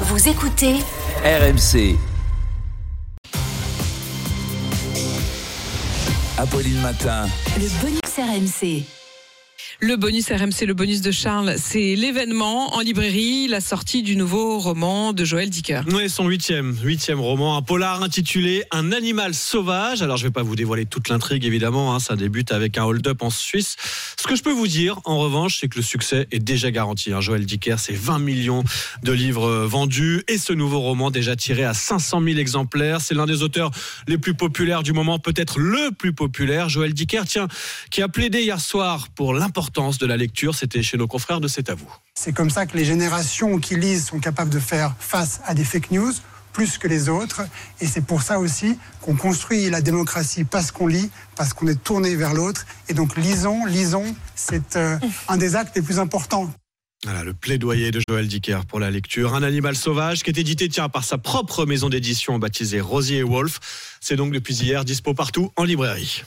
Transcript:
Vous écoutez RMC. Apolline Matin. le bonus RMC. Le bonus RMC, le bonus de Charles, c'est l'événement en librairie, la sortie du nouveau roman de Joël Dicker. Oui, son huitième, huitième roman, un polar intitulé Un animal sauvage. Alors, je vais pas vous dévoiler toute l'intrigue, évidemment. hein, ça débute avec un hold-up en Suisse. Ce que je peux vous dire, en revanche, c'est que le succès est déjà garanti. hein. Joël Dicker, c'est 20 millions de livres vendus et ce nouveau roman déjà tiré à 500 000 exemplaires. C'est l'un des auteurs les plus populaires du moment, peut-être le plus populaire. Joël Dicker, tiens, qui a plaidé hier soir pour l'importance de la lecture. C'était chez nos confrères de C'est à vous. C'est comme ça que les générations qui lisent sont capables de faire face à des fake news plus que les autres. Et c'est pour ça aussi qu'on construit la démocratie parce qu'on lit, parce qu'on est tourné vers l'autre. Et donc lisons, lisons, c'est euh, un des actes les plus importants. Voilà, le plaidoyer de Joël Dicker pour la lecture. Un animal sauvage qui est édité tiens, par sa propre maison d'édition baptisée Rosier et Wolf. C'est donc depuis hier dispo partout en librairie.